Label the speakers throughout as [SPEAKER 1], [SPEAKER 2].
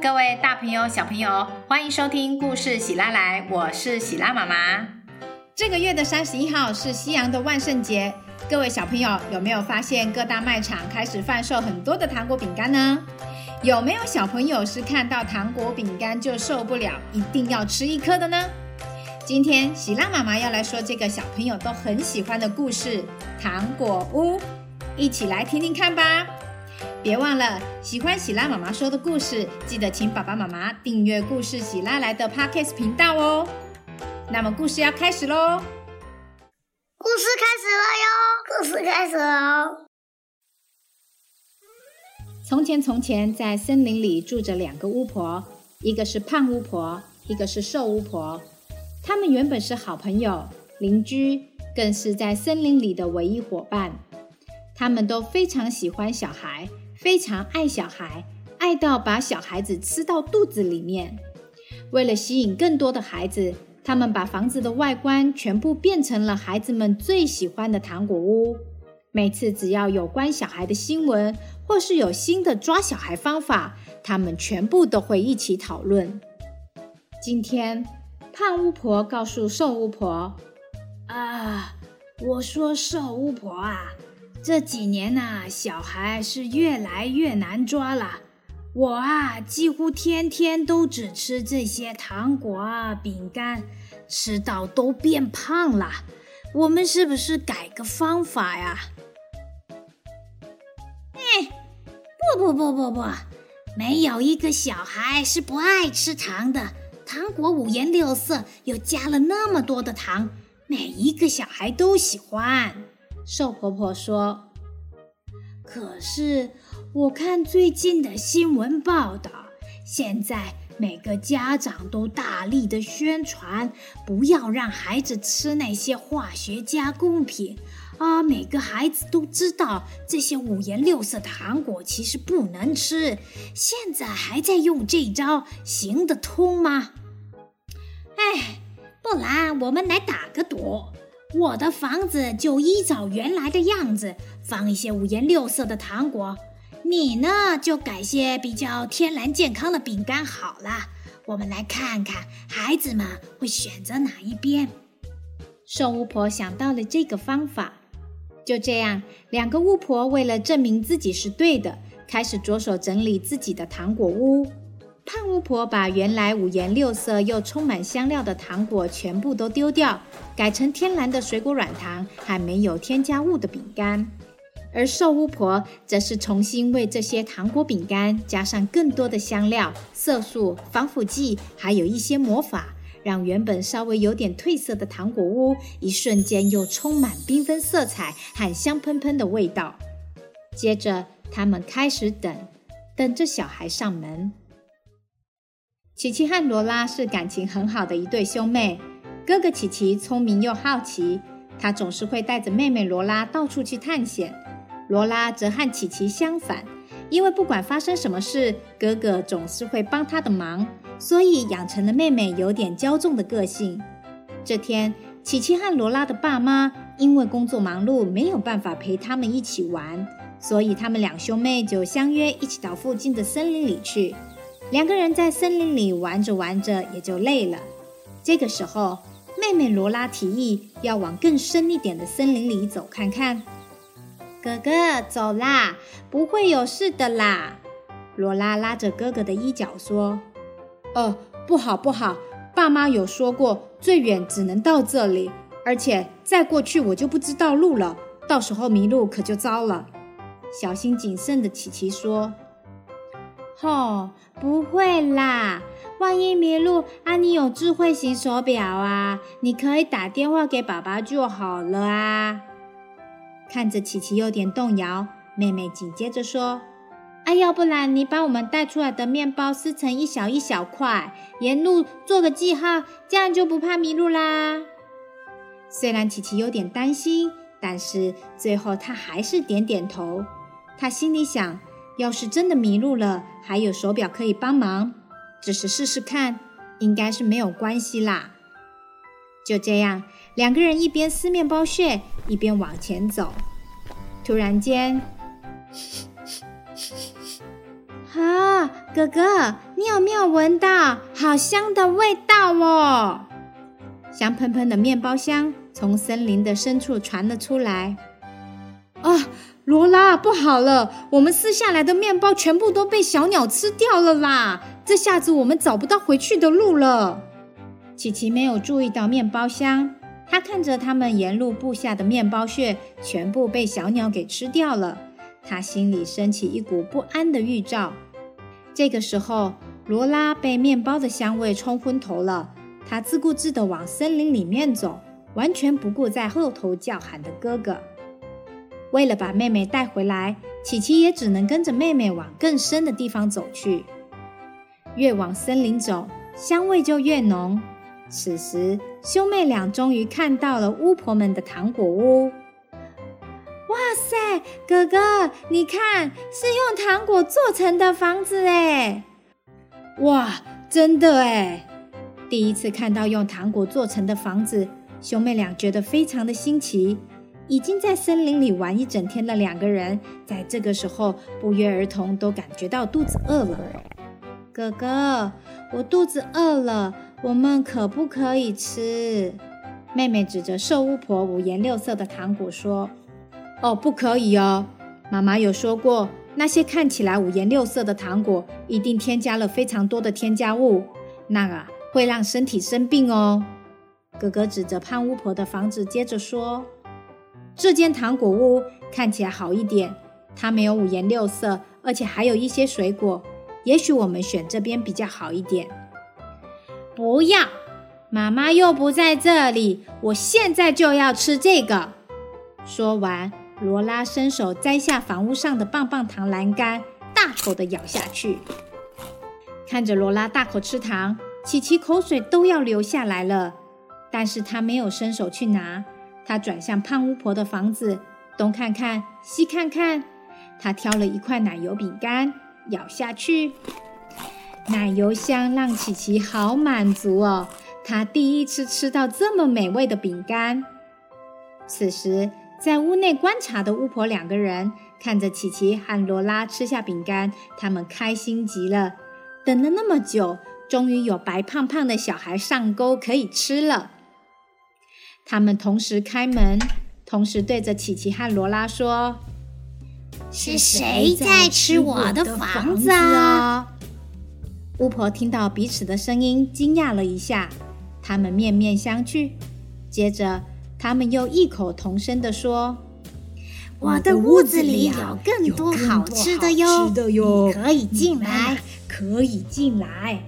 [SPEAKER 1] 各位大朋友、小朋友，欢迎收听故事喜拉来，我是喜拉妈妈。
[SPEAKER 2] 这个月的三十一号是西洋的万圣节，各位小朋友有没有发现各大卖场开始贩售很多的糖果饼干呢？有没有小朋友是看到糖果饼干就受不了，一定要吃一颗的呢？今天喜拉妈妈要来说这个小朋友都很喜欢的故事《糖果屋》，一起来听听看吧。别忘了喜欢喜拉妈妈说的故事，记得请爸爸妈妈订阅故事喜拉来的 Podcast 频道哦。那么故事要开始喽！
[SPEAKER 3] 故事开始了哟！故事开始喽！
[SPEAKER 2] 从前，从前，在森林里住着两个巫婆，一个是胖巫婆，一个是瘦巫婆。他们原本是好朋友、邻居，更是在森林里的唯一伙伴。他们都非常喜欢小孩。非常爱小孩，爱到把小孩子吃到肚子里面。为了吸引更多的孩子，他们把房子的外观全部变成了孩子们最喜欢的糖果屋。每次只要有关小孩的新闻，或是有新的抓小孩方法，他们全部都会一起讨论。今天，胖巫婆告诉瘦巫婆：“
[SPEAKER 4] 啊，我说瘦巫婆啊。”这几年呐，小孩是越来越难抓了。我啊，几乎天天都只吃这些糖果啊、饼干，吃到都变胖了。我们是不是改个方法呀？
[SPEAKER 3] 哎，不不不不不，没有一个小孩是不爱吃糖的。糖果五颜六色，又加了那么多的糖，每一个小孩都喜欢。
[SPEAKER 2] 瘦婆婆说：“
[SPEAKER 4] 可是我看最近的新闻报道，现在每个家长都大力的宣传，不要让孩子吃那些化学加工品啊！每个孩子都知道这些五颜六色的糖果其实不能吃，现在还在用这招，行得通吗？
[SPEAKER 3] 哎，不然我们来打个赌。”我的房子就依照原来的样子，放一些五颜六色的糖果。你呢，就改些比较天然健康的饼干好了。我们来看看孩子们会选择哪一边。
[SPEAKER 2] 瘦巫婆想到了这个方法，就这样，两个巫婆为了证明自己是对的，开始着手整理自己的糖果屋。胖巫婆把原来五颜六色又充满香料的糖果全部都丢掉，改成天然的水果软糖和没有添加物的饼干。而瘦巫婆则是重新为这些糖果饼干加上更多的香料、色素、防腐剂，还有一些魔法，让原本稍微有点褪色的糖果屋一瞬间又充满缤纷色彩和香喷喷的味道。接着，他们开始等，等着小孩上门。琪琪和罗拉是感情很好的一对兄妹。哥哥琪琪聪明又好奇，他总是会带着妹妹罗拉到处去探险。罗拉则和琪琪相反，因为不管发生什么事，哥哥总是会帮他的忙，所以养成了妹妹有点骄纵的个性。这天，琪琪和罗拉的爸妈因为工作忙碌，没有办法陪他们一起玩，所以他们两兄妹就相约一起到附近的森林里去。两个人在森林里玩着玩着，也就累了。这个时候，妹妹罗拉提议要往更深一点的森林里走看看。
[SPEAKER 3] 哥哥，走啦，不会有事的啦。
[SPEAKER 2] 罗拉拉着哥哥的衣角说：“哦，不好不好，爸妈有说过，最远只能到这里，而且再过去我就不知道路了，到时候迷路可就糟了。”小心谨慎的琪琪说。
[SPEAKER 3] 吼，不会啦！万一迷路，啊，你有智慧型手表啊，你可以打电话给爸爸就好了啊。
[SPEAKER 2] 看着琪琪有点动摇，妹妹紧接着说：“啊，要不然你把我们带出来的面包撕成一小一小块，沿路做个记号，这样就不怕迷路啦。”虽然琪琪有点担心，但是最后她还是点点头。她心里想。要是真的迷路了，还有手表可以帮忙，只是试试看，应该是没有关系啦。就这样，两个人一边撕面包屑，一边往前走。突然间，
[SPEAKER 3] 啊，哥哥，
[SPEAKER 2] 你有没有闻到好香的味道哦？香喷喷的面包香从森林的深处传了出来。啊，罗拉，不好了！我们撕下来的面包全部都被小鸟吃掉了啦！这下子我们找不到回去的路了。琪琪没有注意到面包香，他看着他们沿路布下的面包屑全部被小鸟给吃掉了，他心里升起一股不安的预兆。这个时候，罗拉被面包的香味冲昏头了，她自顾自地往森林里面走，完全不顾在后头叫喊的哥哥。为了把妹妹带回来，琪琪也只能跟着妹妹往更深的地方走去。越往森林走，香味就越浓。此时，兄妹俩终于看到了巫婆们的糖果屋。哇塞，哥哥，你看，是用糖果做成的房子哎！哇，真的哎！第一次看到用糖果做成的房子，兄妹俩觉得非常的新奇。已经在森林里玩一整天的两个人，在这个时候不约而同都感觉到肚子饿了。哥哥，我肚子饿了，我们可不可以吃？妹妹指着瘦巫婆五颜六色的糖果说。哦，不可以哦！妈妈有说过，那些看起来五颜六色的糖果，一定添加了非常多的添加物，那啊会让身体生病哦。哥哥指着胖巫婆的房子，接着说：“这间糖果屋看起来好一点，它没有五颜六色，而且还有一些水果。也许我们选这边比较好一点。”不要，妈妈又不在这里，我现在就要吃这个。说完。罗拉伸手摘下房屋上的棒棒糖栏杆，大口的咬下去。看着罗拉大口吃糖，琪琪口水都要流下来了。但是他没有伸手去拿，他转向胖巫婆的房子，东看看，西看看。他挑了一块奶油饼干，咬下去。奶油香让琪琪好满足哦，他第一次吃到这么美味的饼干。此时。在屋内观察的巫婆两个人看着琪琪和罗拉吃下饼干，他们开心极了。等了那么久，终于有白胖胖的小孩上钩可以吃了。他们同时开门，同时对着琪琪和罗拉说：“
[SPEAKER 3] 是谁在吃我的房子啊？”
[SPEAKER 2] 巫婆听到彼此的声音，惊讶了一下。他们面面相觑，接着。他们又异口同声地说：“
[SPEAKER 3] 我的屋子里有更多好吃的哟，你可以进来，
[SPEAKER 2] 可以进来。”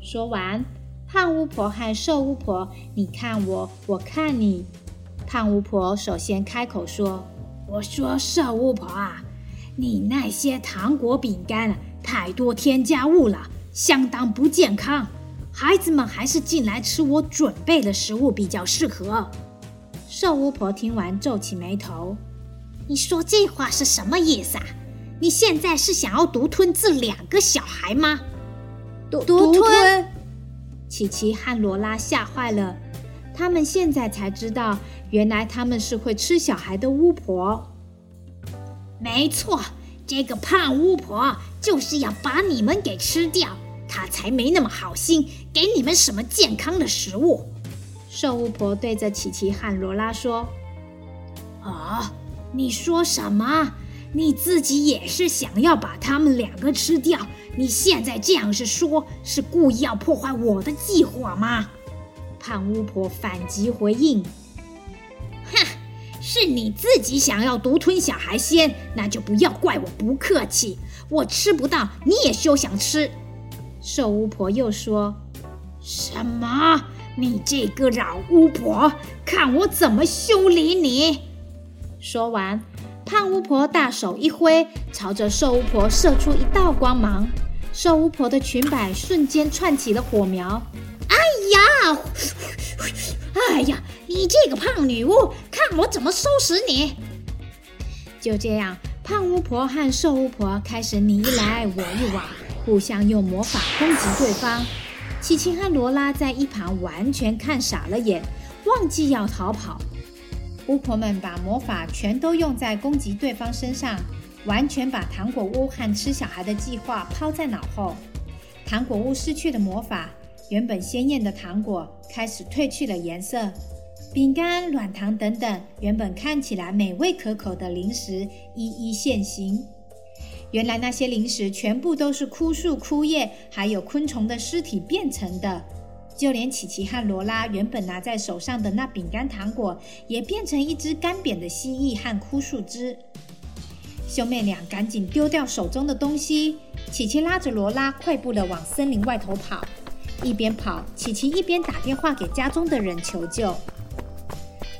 [SPEAKER 2] 说完，胖巫婆和瘦巫婆，你看我，我看你。胖巫婆首先开口说：“
[SPEAKER 4] 我说瘦巫婆啊，你那些糖果饼干太多添加物了，相当不健康。孩子们还是进来吃我准备的食物比较适合。”
[SPEAKER 2] 瘦巫婆听完，皱起眉头：“
[SPEAKER 3] 你说这话是什么意思啊？你现在是想要独吞这两个小孩吗？”
[SPEAKER 2] 独独吞！琪琪和罗拉吓坏了，他们现在才知道，原来他们是会吃小孩的巫婆。
[SPEAKER 3] 没错，这个胖巫婆就是要把你们给吃掉，她才没那么好心给你们什么健康的食物。
[SPEAKER 2] 瘦巫婆对着琪琪和罗拉说：“
[SPEAKER 4] 啊，你说什么？你自己也是想要把他们两个吃掉？你现在这样是说，是故意要破坏我的计划吗？”
[SPEAKER 2] 胖巫婆反击回应：“
[SPEAKER 3] 哼，是你自己想要独吞小孩先，那就不要怪我不客气。我吃不到，你也休想吃。”
[SPEAKER 2] 瘦巫婆又说：“
[SPEAKER 4] 什么？”你这个老巫婆，看我怎么修理你！
[SPEAKER 2] 说完，胖巫婆大手一挥，朝着瘦巫婆射出一道光芒。瘦巫婆的裙摆瞬间窜起了火苗。
[SPEAKER 3] 哎呀！哎呀！你这个胖女巫，看我怎么收拾你！
[SPEAKER 2] 就这样，胖巫婆和瘦巫婆开始你一来我一往，互相用魔法攻击对方。琪琪和罗拉在一旁完全看傻了眼，忘记要逃跑。巫婆们把魔法全都用在攻击对方身上，完全把糖果屋和吃小孩的计划抛在脑后。糖果屋失去了魔法，原本鲜艳的糖果开始褪去了颜色，饼干、软糖等等原本看起来美味可口的零食一一现形。原来那些零食全部都是枯树、枯叶还有昆虫的尸体变成的，就连琪琪和罗拉原本拿在手上的那饼干糖果，也变成一只干瘪的蜥蜴和枯树枝。兄妹俩赶紧丢掉手中的东西，琪琪拉着罗拉快步的往森林外头跑。一边跑，琪琪一边打电话给家中的人求救。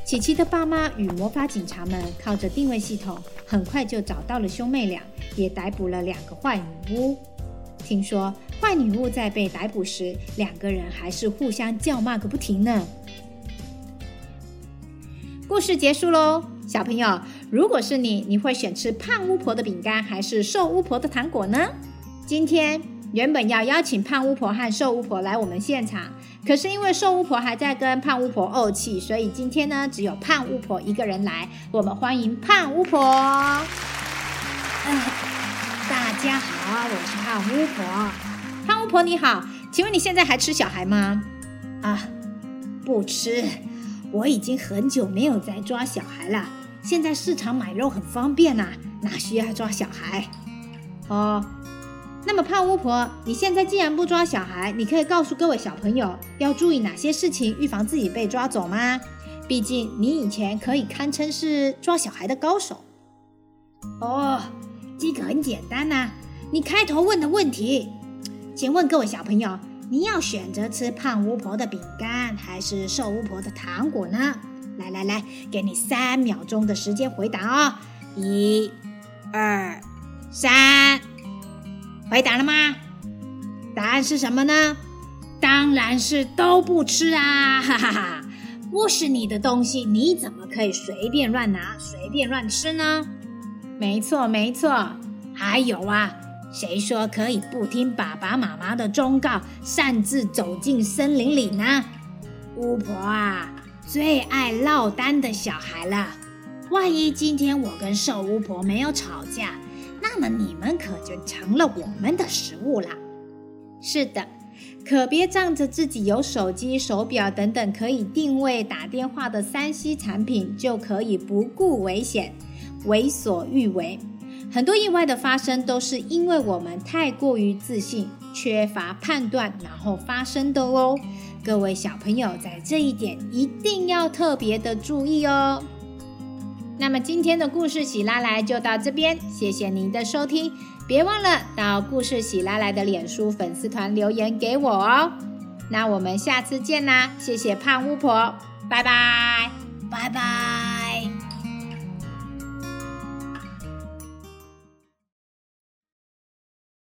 [SPEAKER 2] 琪琪的爸妈与魔法警察们靠着定位系统，很快就找到了兄妹俩，也逮捕了两个坏女巫。听说坏女巫在被逮捕时，两个人还是互相叫骂个不停呢。故事结束喽，小朋友，如果是你，你会选吃胖巫婆的饼干还是瘦巫婆的糖果呢？今天原本要邀请胖巫婆和瘦巫婆来我们现场，可是因为瘦巫婆还在跟胖巫婆怄气，所以今天呢只有胖巫婆一个人来。我们欢迎胖巫婆。
[SPEAKER 3] 大家好，我是胖巫婆。
[SPEAKER 2] 胖巫婆你好，请问你现在还吃小孩吗？
[SPEAKER 3] 啊，不吃。我已经很久没有再抓小孩了。现在市场买肉很方便呐，哪需要抓小孩？
[SPEAKER 2] 哦，那么胖巫婆，你现在既然不抓小孩，你可以告诉各位小朋友要注意哪些事情，预防自己被抓走吗？毕竟你以前可以堪称是抓小孩的高手。
[SPEAKER 3] 哦，这个很简单呐，你开头问的问题，请问各位小朋友。你要选择吃胖巫婆的饼干还是瘦巫婆的糖果呢？来来来，给你三秒钟的时间回答哦！一、二、三，回答了吗？答案是什么呢？当然是都不吃啊！哈哈哈，不是你的东西，你怎么可以随便乱拿、随便乱吃呢？
[SPEAKER 2] 没错，没错。
[SPEAKER 3] 还有啊。谁说可以不听爸爸妈妈的忠告，擅自走进森林里呢？巫婆啊，最爱落单的小孩了。万一今天我跟瘦巫婆没有吵架，那么你们可就成了我们的食物啦。
[SPEAKER 2] 是的，可别仗着自己有手机、手表等等可以定位、打电话的三 C 产品，就可以不顾危险、为所欲为。很多意外的发生都是因为我们太过于自信、缺乏判断，然后发生的哦。各位小朋友在这一点一定要特别的注意哦。那么今天的故事喜拉来就到这边，谢谢您的收听，别忘了到故事喜拉来的脸书粉丝团留言给我哦。那我们下次见啦，谢谢胖巫婆，拜拜。拜拜